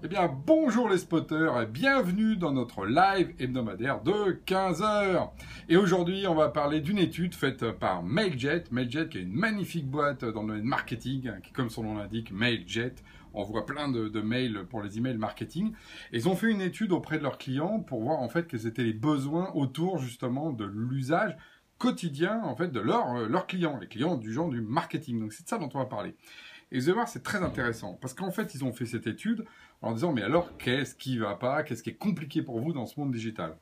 Eh bien, bonjour les spotters et bienvenue dans notre live hebdomadaire de 15h. Et aujourd'hui, on va parler d'une étude faite par Mailjet. Mailjet qui est une magnifique boîte dans le marketing, qui comme son nom l'indique, Mailjet. On voit plein de, mails pour les emails marketing. Et ils ont fait une étude auprès de leurs clients pour voir en fait quels étaient les besoins autour justement de l'usage quotidien en fait de leurs clients, les clients du genre du marketing. Donc c'est de ça dont on va parler. Et allez voir, c'est très intéressant parce qu'en fait, ils ont fait cette étude en disant mais alors qu'est-ce qui va pas, qu'est-ce qui est compliqué pour vous dans ce monde digital?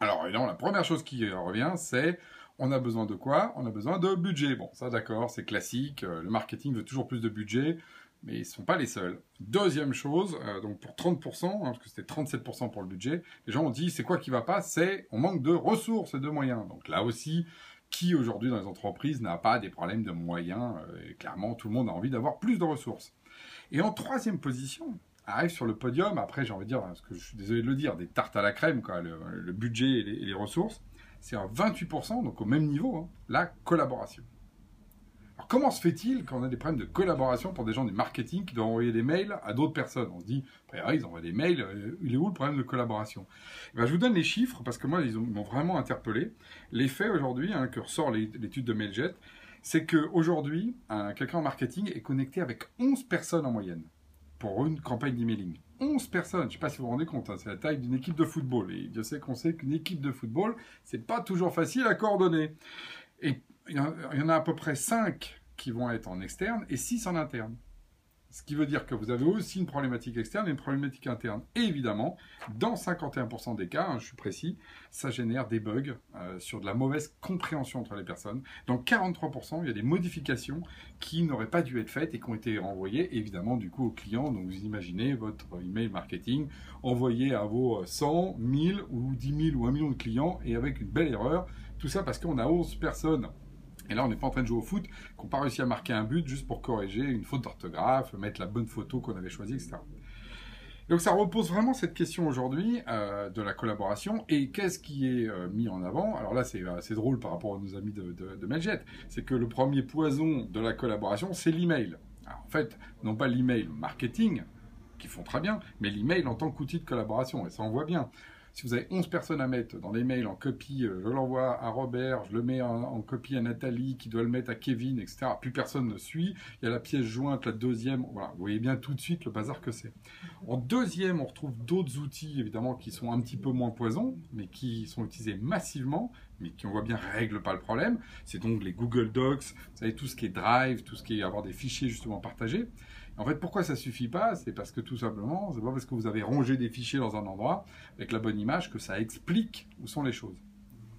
Alors évidemment, la première chose qui revient, c'est on a besoin de quoi? On a besoin de budget. Bon, ça d'accord, c'est classique. Euh, le marketing veut toujours plus de budget, mais ils ne sont pas les seuls. Deuxième chose, euh, donc pour 30%, hein, parce que c'était 37% pour le budget, les gens ont dit c'est quoi qui va pas? C'est on manque de ressources et de moyens. Donc là aussi, qui aujourd'hui dans les entreprises n'a pas des problèmes de moyens euh, Clairement, tout le monde a envie d'avoir plus de ressources. Et en troisième position, arrive sur le podium, après j'ai envie de dire, parce que je suis désolé de le dire, des tartes à la crème, quoi, le, budget et les, ressources, c'est à 28%, donc au même niveau, hein, la collaboration. Comment se fait-il quand on a des problèmes de collaboration pour des gens du marketing qui doivent envoyer des mails à d'autres personnes? On se dit, bah, ils envoient des mails, euh, il est où le problème de collaboration? Eh ben, Je vous donne les chiffres parce que moi, ils m'ont vraiment interpellé. Les faits aujourd'hui, hein, que ressort l'étude de Mailjet, c'est qu'aujourd'hui, quelqu'un en marketing est connecté avec 11 personnes en moyenne pour une campagne d'emailing. 11 personnes, je ne sais pas si vous vous rendez compte, hein, c'est la taille d'une équipe de football. Et je sais qu'on sait qu'une équipe de football, c'est pas toujours facile à coordonner. Et il y en a à peu près 5 qui vont être en externe et 6 en interne. Ce qui veut dire que vous avez aussi une problématique externe et une problématique interne. Et évidemment, dans 51% des cas, hein, je suis précis, ça génère des bugs euh, sur de la mauvaise compréhension entre les personnes. Dans 43%, il y a des modifications qui n'auraient pas dû être faites et qui ont été renvoyées évidemment du coup aux clients. Donc vous imaginez votre email marketing envoyé à vos 100, 1000 ou 10 000 ou 1 million de clients et avec une belle erreur. Tout ça parce qu'on a 11 personnes et là, on n'est pas en train de jouer au foot, qu'on n'a pas réussi à marquer un but juste pour corriger une faute d'orthographe, mettre la bonne photo qu'on avait choisie, etc. Donc ça repose vraiment cette question aujourd'hui euh, de la collaboration et qu'est-ce qui est euh, mis en avant? Alors là c'est assez drôle par rapport à nos amis de, de, c'est que le premier poison de la collaboration c'est l'email. En fait, non pas l'email marketing, qui font très bien, mais l'email en tant qu'outil de collaboration, et ça on voit bien. Si vous avez 11 personnes à mettre dans des mails en copie, euh, je l'envoie à Robert, je le mets en, copie à Nathalie, qui doit le mettre à Kevin, etc. Plus personne ne suit. Il y a la pièce jointe, la deuxième. Voilà, vous voyez bien tout de suite le bazar que c'est. En deuxième, on retrouve d'autres outils, évidemment, qui sont un petit peu moins poisons, mais qui sont utilisés massivement, mais qui, on voit bien, règlent pas le problème. C'est donc les Google Docs, vous savez, tout ce qui est Drive, tout ce qui est avoir des fichiers justement partagés. En fait, pourquoi ça suffit pas C'est parce que tout simplement, c'est pas parce que vous avez rangé des fichiers dans un endroit avec la bonne image que ça explique où sont les choses.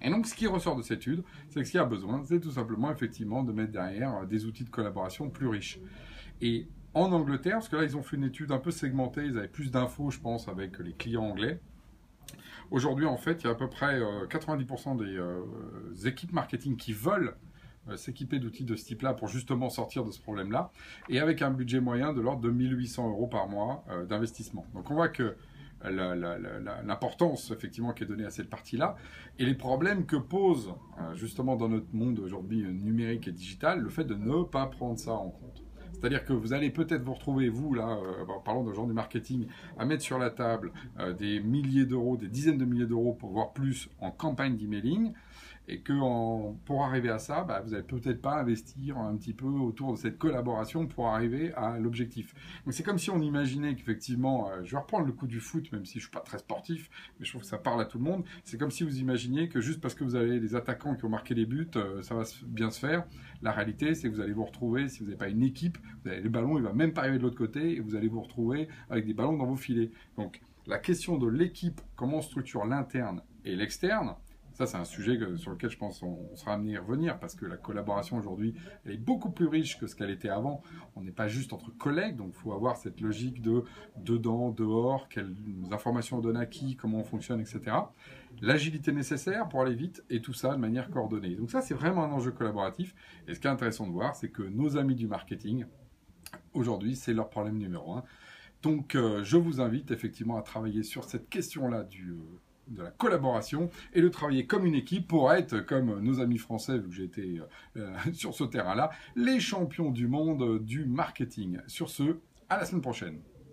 Et donc, ce qui ressort de cette étude, c'est que ce qu'il y a besoin, c'est tout simplement, effectivement, de mettre derrière des outils de collaboration plus riches. Et en Angleterre, parce que là, ils ont fait une étude un peu segmentée, ils avaient plus d'infos, je pense, avec les clients anglais. Aujourd'hui, en fait, il y a à peu près 90% euh, des euh, équipes marketing qui veulent euh, s'équiper d'outils de ce type-là pour justement sortir de ce problème-là, et avec un budget moyen de l'ordre de 1800 euros par mois euh, d'investissement. Donc on voit que l'importance effectivement qui est donnée à cette partie-là et les problèmes que pose euh, justement dans notre monde aujourd'hui numérique et digital le fait de ne pas prendre ça en compte. C'est-à-dire que vous allez peut-être vous retrouver, vous, là, en parlant de gens du marketing, à mettre sur la table des milliers d'euros, des dizaines de milliers d'euros pour voir plus en campagne d'emailing et que pour arriver à ça, bah, vous n'allez peut-être pas investir un petit peu autour de cette collaboration pour arriver à l'objectif. Donc c'est comme si on imaginait qu'effectivement, euh, je vais reprendre le coup du foot, même si je suis pas très sportif, mais je trouve que ça parle à tout le monde. C'est comme si vous imaginiez que juste parce que vous avez des attaquants qui ont marqué les buts, euh, ça va bien se faire. La réalité, c'est que vous allez vous retrouver, si vous n'avez pas une équipe, vous avez les ballons, il va même pas arriver de l'autre côté, et vous allez vous retrouver avec des ballons dans vos filets. Donc la question de l'équipe, comment on structure l'interne et l'externe, ça, c'est un sujet sur lequel je pense on, sera amené à revenir parce que la collaboration aujourd'hui, elle est beaucoup plus riche que ce qu'elle était avant. On n'est pas juste entre collègues, donc il faut avoir cette logique de dedans, dehors, quelles informations on donne à qui, comment on fonctionne, etc. L'agilité nécessaire pour aller vite et tout ça de manière coordonnée. Donc ça, c'est vraiment un enjeu collaboratif. Et ce qui est intéressant de voir, c'est que nos amis du marketing, aujourd'hui, c'est leur problème numéro un. Donc, euh, je vous invite effectivement à travailler sur cette question-là du, euh, de la collaboration et de travailler comme une équipe pour être, comme nos amis français, vu que j'ai été euh, sur ce terrain-là, les champions du monde du marketing. Sur ce, à la semaine prochaine.